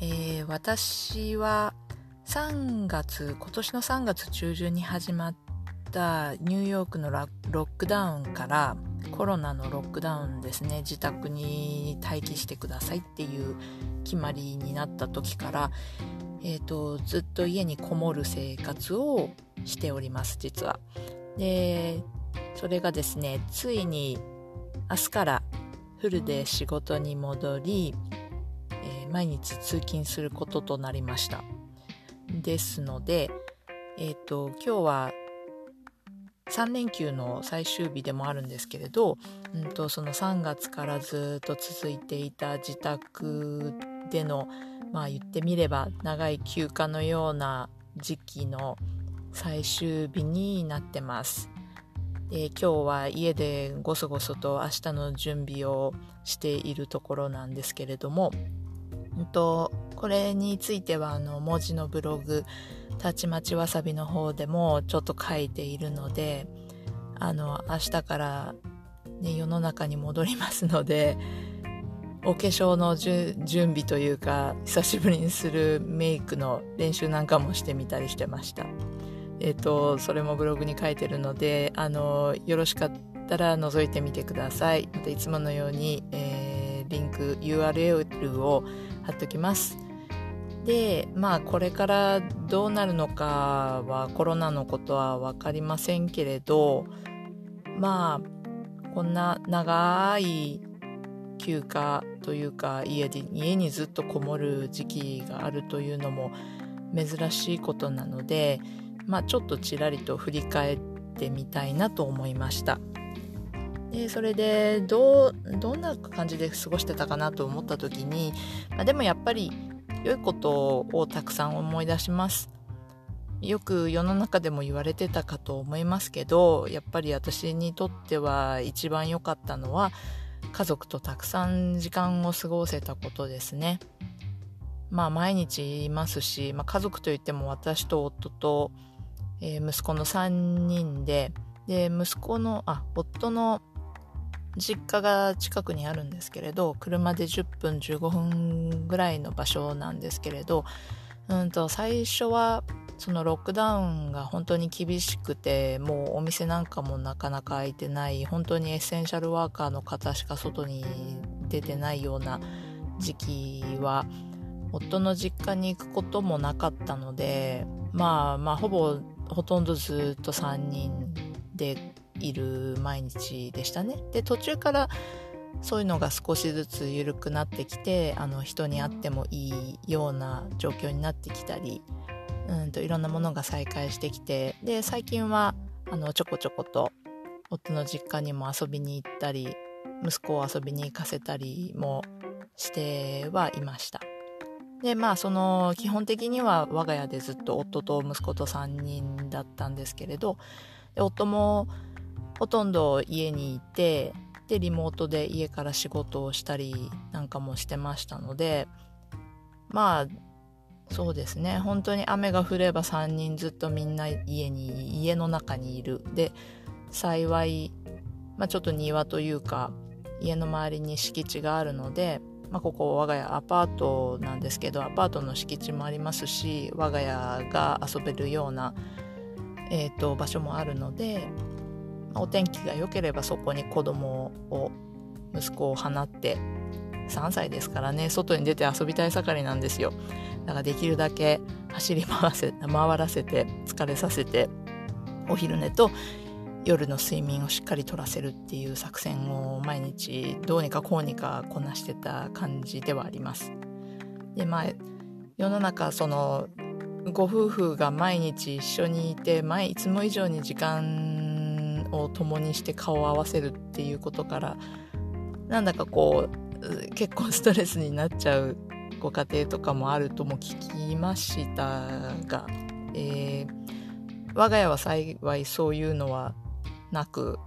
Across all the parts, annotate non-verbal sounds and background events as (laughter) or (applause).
えー、私は3月今年の3月中旬に始まったニューヨークのロックダウンからコロナのロックダウンですね自宅に待機してくださいっていう決まりになった時からえーと、ずっと家にこもる生活をしております実は。でそれがですねついに明日からフルで仕事に戻り、毎日通勤することとなりましたですので、えっ、ー、と今日は3連休の最終日でもあるんですけれど、うんと、その3月からずっと続いていた自宅でのまあ言ってみれば長い休暇のような時期の最終日になってます。で今日は家でごそごそと明日の準備をしているところなんですけれども、んと、これについてはあの文字のブログたちまちわさびの方でもちょっと書いているのであの明日から、ね、世の中に戻りますのでお化粧の準備というか久しぶりにするメイクの練習なんかもしてみたりしてました。えっ、ー、とそれもブログに書いてるのであのよろしかったら覗いてみてください。またいつものように、えー、リンク URL を貼っときますでまあこれからどうなるのかはコロナのことは分かりませんけれどまあこんな長い休暇というか家で家にずっとこもる時期があるというのも珍しいことなので、まあ、ちょっとちらりと振り返ってみたいなと思いました。でそれでどうどんな感じで過ごしてたかなと思った時に、まあ、でもやっぱり良いことをたくさん思い出します。よく世の中でも言われてたかと思いますけどやっぱり私にとっては一番良かったのは家族とたくさん時間を過ごせたことですね。まあ毎日いますし、まあ、家族といっても私と夫と、えー、息子の3人でで息子のあ夫の実家が近くにあるんですけれど車で10分15分ぐらいの場所なんですけれどうんと最初はそのロックダウンが本当に厳しくてもうお店なんかもなかなか開いてない本当にエッセンシャルワーカーの方しか外に出てないような時期は夫の実家に行くこともなかったのでまあまあほぼほとんどずっと3人でいる毎日でしたね。で途中からそういうのが少しずつ緩くなってきてあの人に会ってもいいような状況になってきたりうんといろんなものが再開してきてで最近はあのちょこちょこと夫の実家にも遊びに行ったり息子を遊びに行かせたりもしてはいましたでまあその基本的には我が家でずっと夫と息子と3人だったんですけれど夫もほとんど家にいてでリモートで家から仕事をしたりなんかもしてましたのでまあそうですね。本当に雨が降れば3人ずっとみんな家に家の中にいる。で幸い、まあ、ちょっと庭というか家の周りに敷地があるので、まあ、ここ我が家アパートなんですけどアパートの敷地もありますし我が家が遊べるような、えーと、場所もあるので、お天気が良ければそこに子供を息子を放って3歳ですからね外に出て遊びたい盛りなんですよだからできるだけ走り回せ回らせて疲れさせてお昼寝と夜の睡眠をしっかりとらせるっていう作戦を毎日どうにかこうにかこなしてた感じではあります。でまあ世の中そのご夫婦が毎日一緒にいて前いつも以上に時間を共にして顔を合わせるっていうことからなんだかこう結構ストレスになっちゃうご家庭とかもあるとも聞きましたが、えー、我が家は幸いそういうのはなく、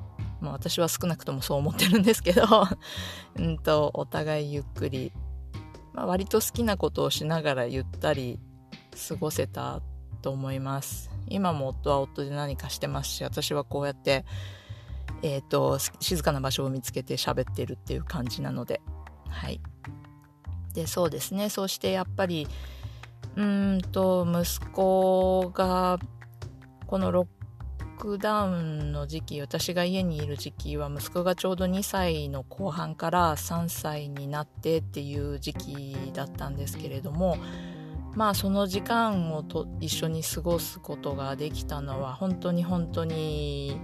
まあ、私は少なくともそう思ってるんですけど (laughs) うんとお互いゆっくり、まあ、割と好きなことをしながらゆったり過ごせたと思います。今も夫は夫で何かしてますし私はこうやってえ、ー、と静かな場所を見つけて喋ってるっていう感じなので。はい。でそうですね。そしてやっぱりうんと息子がこのロックダウンの時期私が家にいる時期は息子がちょうど2歳の後半から3歳になってっていう時期だったんですけれどもまあその時間をと一緒に過ごすことができたのは本当に本当に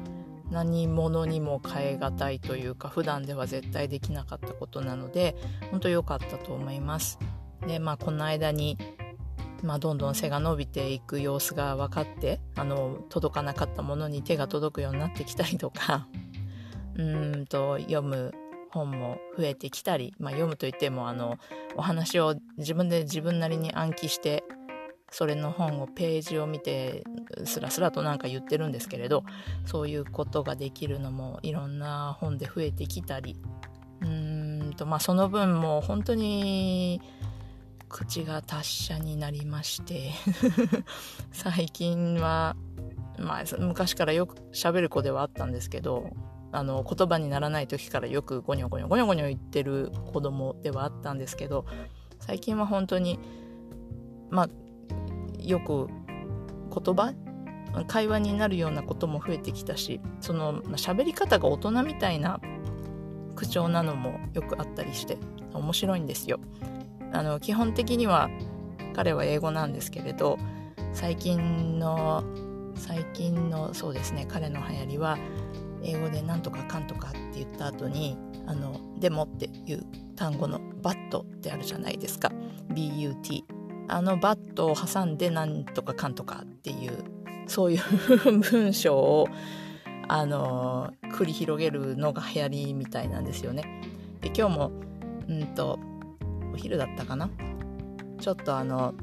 何者にも代え難いというか普段では絶対できなかったことなので本当良かったと思います。でまあこの間にまあ、どんどん背が伸びていく様子が分かってあの届かなかったものに手が届くようになってきたりとか (laughs) うんと読む本も増えてきたり、まあ、読むといってもあのお話を自分で自分なりに暗記してそれの本をページを見てスラスラとなんか言ってるんですけれどそういうことができるのもいろんな本で増えてきたり。うんとまあその分もう本当に口が達者になりまして (laughs) 最近は、まあ、昔からよく喋る子ではあったんですけどあの言葉にならない時からよくゴニョゴニョゴニョゴニョ言ってる子供ではあったんですけど最近は本当にまあよく言葉？会話になるようなことも増えてきたしその喋り方が大人みたいな口調なのもよくあったりして面白いんですよ。あの基本的には彼は英語なんですけれど最近の最近のそうですね彼の流行りは英語で「なんとかかんとか」って言った後に「あのでも」っていう単語の「バット」ってあるじゃないですか。BUT あのバットを挟んで「なんとかかんとか」っていうそういう文章をあの繰り広げるのが流行りみたいなんですよね。で今日もうんとお昼だったかな。ちょっとあの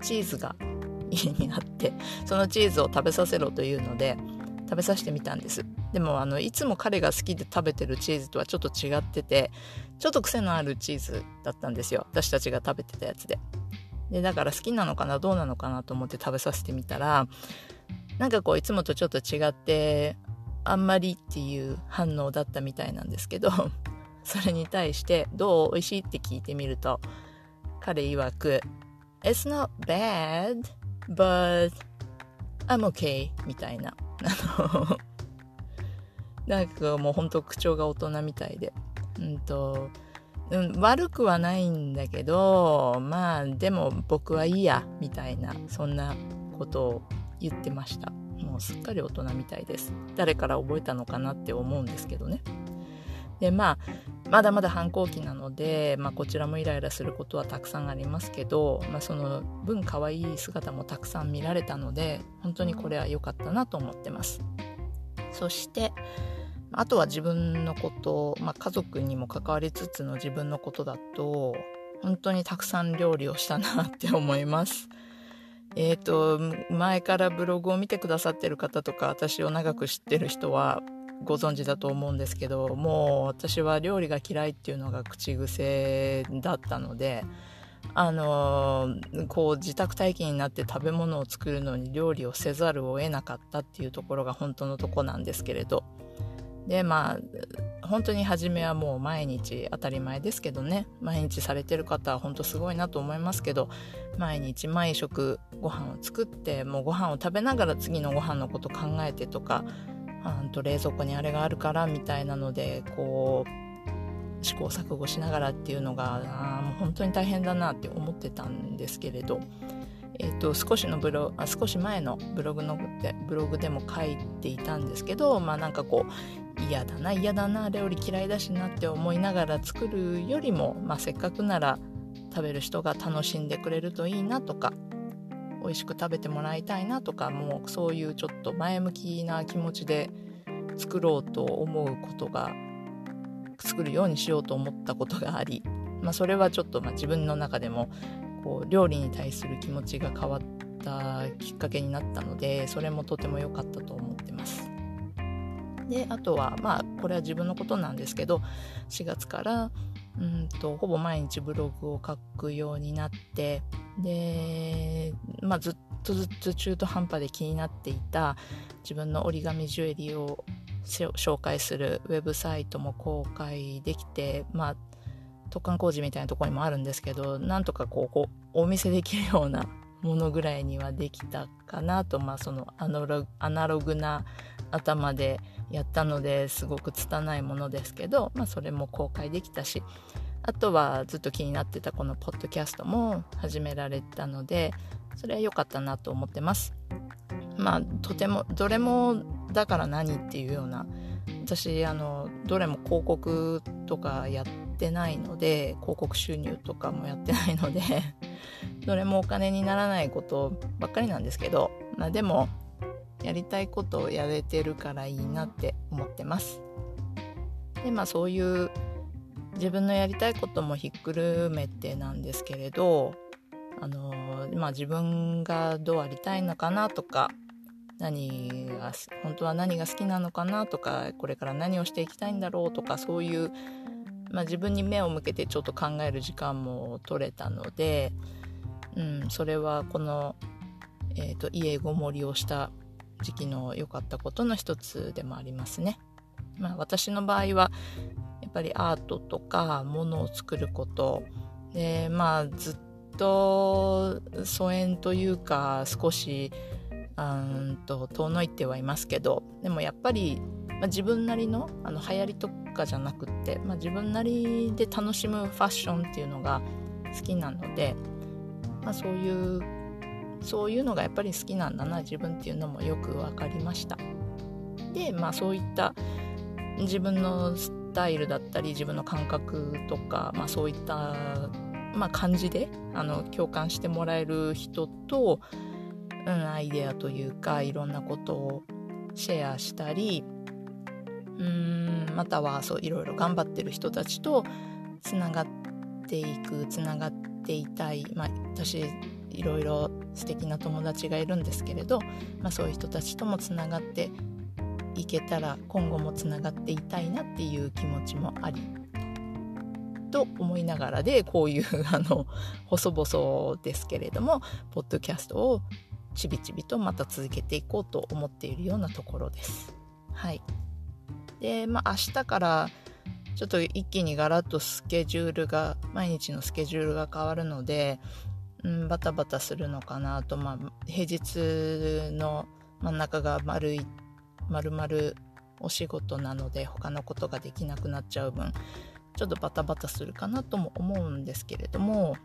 チーズが (laughs) 家にあってそのチーズを食べさせろというので食べさせてみたんです。でもあのいつも彼が好きで食べてるチーズとはちょっと違っててちょっと癖のあるチーズだったんですよ。私たちが食べてたやつで。でだから好きなのかなどうなのかなと思って食べさせてみたらなんかこういつもとちょっと違ってあんまりっていう反応だったみたいなんですけど (laughs) それに対してどう美味しいって聞いてみると彼曰く It's not bad but I'm okay みたいな。あのなんかもうほんと口調が大人みたいで。うんと、悪くはないんだけどまあでも僕はいいやみたいなそんなことを言ってました。もうすっかり大人みたいです。誰から覚えたのかなって思うんですけどね。でまあまだまだ反抗期なので、まあ、こちらもイライラすることはたくさんありますけど、まあ、その分可愛い姿もたくさん見られたので本当にこれは良かったなと思ってます。そしてあとは自分のこと、まあ、家族にも関わりつつの自分のことだと本当にたくさん料理をしたなって思います。(laughs) えっ、ー、と前からブログを見てくださってる方とか私を長く知ってる人はご存知だと思うんですけどもう私は料理が嫌いっていうのが口癖だったのであのこう自宅待機になって食べ物を作るのに料理をせざるを得なかったっていうところが本当のとこなんですけれど。でまあ本当に初めはもう毎日当たり前ですけどね。毎日されてる方は本当すごいなと思いますけど。毎日毎食ご飯を作ってもうご飯を食べながら次のご飯のこと考えてとかんと冷蔵庫にあれがあるからみたいなのでこう試行錯誤しながらっていうのがあもう本当に大変だなって思ってたんですけれど、えーと、少しのブロあ少し前のブログのでブログでも書いていたんですけどまあなんかこう嫌だな嫌だな料理嫌いだしなって思いながら作るよりも、まあ、せっかくなら食べる人が楽しんでくれるといいなとか美味しく食べてもらいたいなとかもうそういうちょっと前向きな気持ちで作ろうと思うことが作るようにしようと思ったことがありまあ、それはちょっとまあ自分の中でもこう料理に対する気持ちが変わったきっかけになったのでそれもとても良かったと思ってます。であとはまあこれは自分のことなんですけど4月からうんとほぼ毎日ブログを書くようになってで、まあ、ずっとずっと中途半端で気になっていた自分の折り紙ジュエリーを紹介するウェブサイトも公開できてまあ突貫工事みたいなところにもあるんですけどなんとかこうこうお見せできるようなものぐらいにはできたかなと、まあ、そのアナログな頭でやったのですごく拙いものですけど、まあ、それも公開できたしあとはずっと気になってたこのポッドキャストも始められたのでそれは良かったなと思ってます。まあとてもどれもだから何っていうような私あのどれも広告とかやってないので広告収入とかもやってないので (laughs) どれもお金にならないことばっかりなんですけど、まあ、でもやりたいことをやれてるからいいなって思ってます。でまあそういう自分のやりたいこともひっくるめてなんですけれどあのまあ自分がどうありたいのかなとか何が本当は何が好きなのかなとかこれから何をしていきたいんだろうとかそういう、まあ、自分に目を向けてちょっと考える時間も取れたので、うん、それはこの、えーと、家ごもりをした時期の良かったことの一つでもありますね。まあ、私の場合はやっぱりアートとかものを作ることでまあずっと疎遠というか少しうんと遠のいてはいますけどでもやっぱり、まあ、自分なりのあの流行りとかじゃなくって、まあ、自分なりで楽しむファッションっていうのが好きなので、まあ、そういうそういうのがやっぱり好きなんだな自分っていうのもよく分かりました。でまあそういった自分のスタイルだったり自分の感覚とか、まあ、そういった、まあ、感じであの共感してもらえる人と、うん、アイデアというかいろんなことをシェアしたりうんまたはそういろいろ頑張ってる人たちとつながっていくつながっていたい、まあ、私いろいろ素敵な友達がいるんですけれど、まあ、そういう人たちともつながっていけたら今後もつながっていたいなっていう気持ちもありと思いながらでこういうあの細々ですけれどもポッドキャストをちびちびとまた続けていこうと思っているようなところです。はい。で、まあ明日からちょっと一気にガラッとスケジュールが、毎日のスケジュールが変わるので、うん、バタバタするのかなと、まあ平日の真ん中が丸い、丸々お仕事なので他のことができなくなっちゃう分、ちょっとバタバタするかなとも思うんですけれども、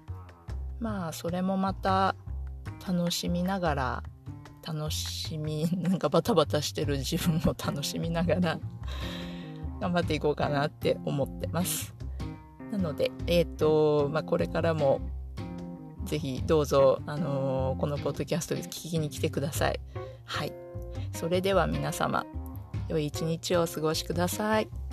まあそれもまた楽しみながら楽しみ (laughs) なんかバタバタしてる自分を楽しみながら頑張っていこうかなって思ってます。なのでえっ、ー、とまあこれからもぜひどうぞ、あのー、このポッドキャストで聞きに来てください。はい。それでは皆様良い一日をお過ごしください。